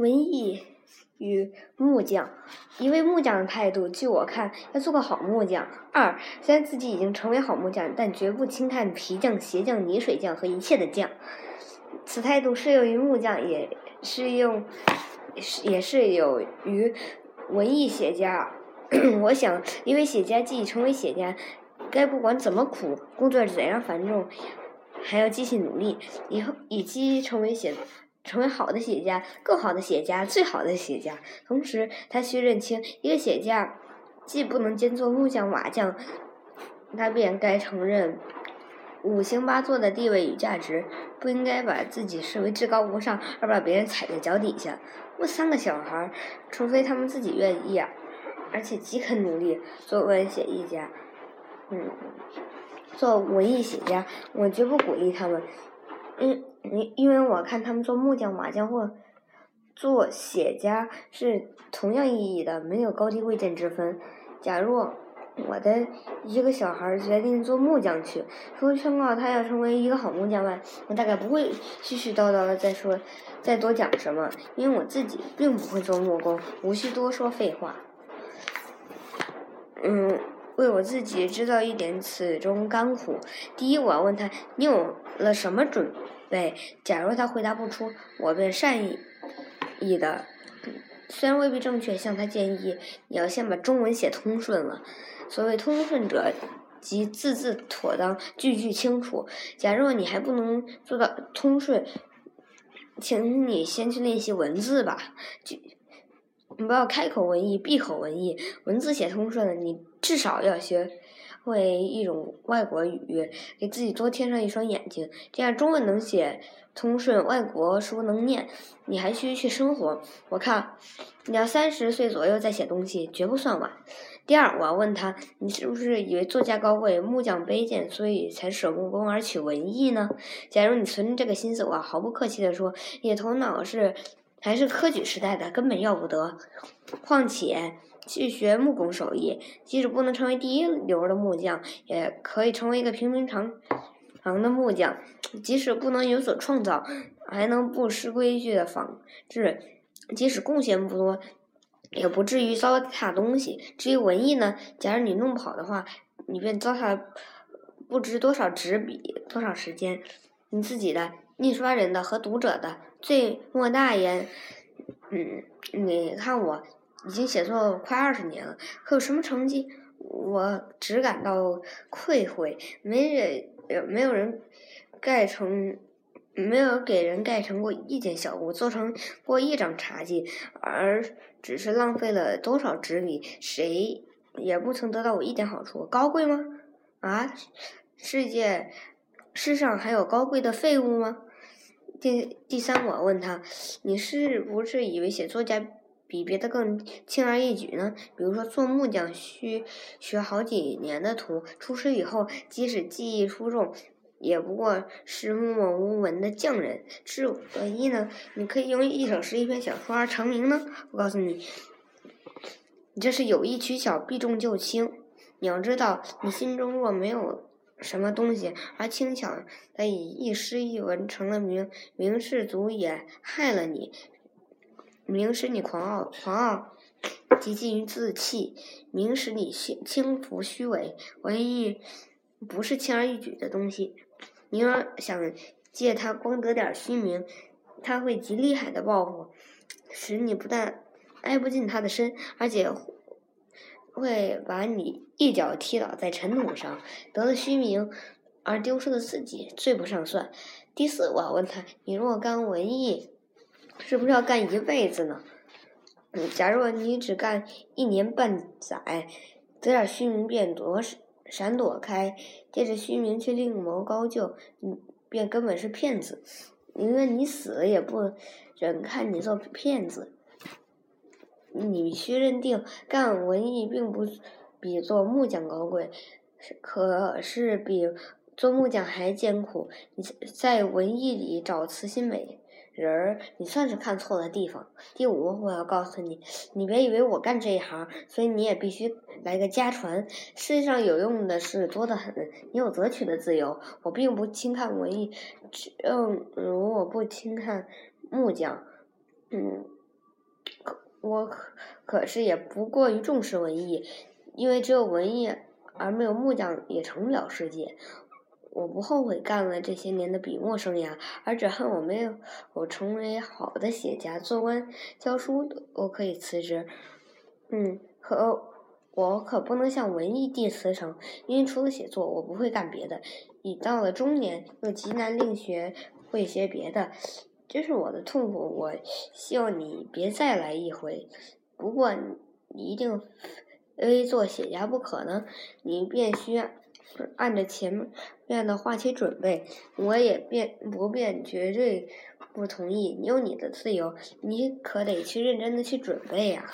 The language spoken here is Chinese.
文艺与木匠，一位木匠的态度，据我看，要做个好木匠。二，虽然自己已经成为好木匠，但绝不轻看皮匠、鞋匠、泥水匠和一切的匠。此态度适用于木匠，也适用，也适用于文艺写家。我想，一位写家既成为写家，该不管怎么苦，工作怎样繁重，还要继续努力，以后以期成为写。成为好的写家，更好的写家，最好的写家。同时，他需认清，一个写家既不能兼做木匠、瓦匠，他便该承认五行八作的地位与价值，不应该把自己视为至高无上，而把别人踩在脚底下。我三个小孩，除非他们自己愿意，而且极肯努力，作文写一家，嗯，做文艺写家，我绝不鼓励他们。嗯，因因为我看他们做木匠、瓦匠或做写家是同样意义的，没有高低贵贱之分。假如我的一个小孩决定做木匠去，除了劝告他要成为一个好木匠外，我大概不会絮絮叨叨的再说、再多讲什么，因为我自己并不会做木工，无需多说废话。嗯。为我自己知道一点此中甘苦。第一，我要问他：你有了什么准备？假如他回答不出，我便善意意的，虽然未必正确，向他建议：你要先把中文写通顺了。所谓通顺者，即字字妥当，句句清楚。假如你还不能做到通顺，请你先去练习文字吧。就你不要开口文艺，闭口文艺，文字写通顺了，你至少要学会一种外国语，给自己多添上一双眼睛，这样中文能写通顺，外国书能念。你还需去生活。我看你要三十岁左右再写东西，绝不算晚。第二，我要问他，你是不是以为作家高贵，木匠卑贱，所以才舍木工而取文艺呢？假如你存这个心思，我毫不客气地说，你的头脑是。还是科举时代的，根本要不得。况且去学木工手艺，即使不能成为第一流的木匠，也可以成为一个平平常常的木匠。即使不能有所创造，还能不失规矩的仿制。即使贡献不多，也不至于糟蹋东西。至于文艺呢？假如你弄不好的话，你便糟蹋不知多少纸笔、多少时间。你自己的。印刷人的和读者的，最莫大焉。嗯，你看我已经写作快二十年了，可有什么成绩？我只感到愧悔。没人，没有人盖成，没有给人盖成过一件小屋，做成过一张茶几，而只是浪费了多少纸笔，谁也不曾得到我一点好处。高贵吗？啊，世界世上还有高贵的废物吗？第第三，我问他，你是不是以为写作家比别的更轻而易举呢？比如说做木匠需学好几年的徒，出师以后，即使技艺出众，也不过是默默无闻的匠人。至文艺呢？你可以用一首诗、一篇小说而成名呢。我告诉你，你这是有意取巧，避重就轻。你要知道，你心中若没有。什么东西？而轻巧的以一诗一文成了名，名士足也害了你。名使你狂傲，狂傲极近于自弃；名使你轻轻浮虚伪。文艺不是轻而易举的东西。你要想借它光得点虚名，他会极厉害的报复，使你不但挨不进他的身，而且。会把你一脚踢倒在尘土上，得了虚名而丢失了自己，罪不上算。第四，我要问他：你若干文艺，是不是要干一辈子呢？嗯，假如你只干一年半载，得点虚名便躲闪躲开，借着虚名去另谋高就，你便根本是骗子。宁愿你死了，也不忍看你做骗子。你需认定，干文艺并不比做木匠高贵，可是比做木匠还艰苦。你在文艺里找慈心美人儿，你算是看错了地方。第五，我要告诉你，你别以为我干这一行，所以你也必须来个家传。世界上有用的事多得很，你有择取的自由。我并不轻看文艺，正如我不轻看木匠。嗯。我可可是也不过于重视文艺，因为只有文艺而没有木匠也成不了世界。我不后悔干了这些年的笔墨生涯，而只恨我没有我成为好的写家、做官、教书，我可以辞职。嗯，可我可不能向文艺帝辞呈，因为除了写作，我不会干别的。已到了中年，又极难另学会些别的，这是我的痛苦。我希望你别再来一回。不过你一定非做写家不可呢，你便需按着前面的话题准备。我也便不便绝对不同意。你有你的自由，你可得去认真的去准备呀。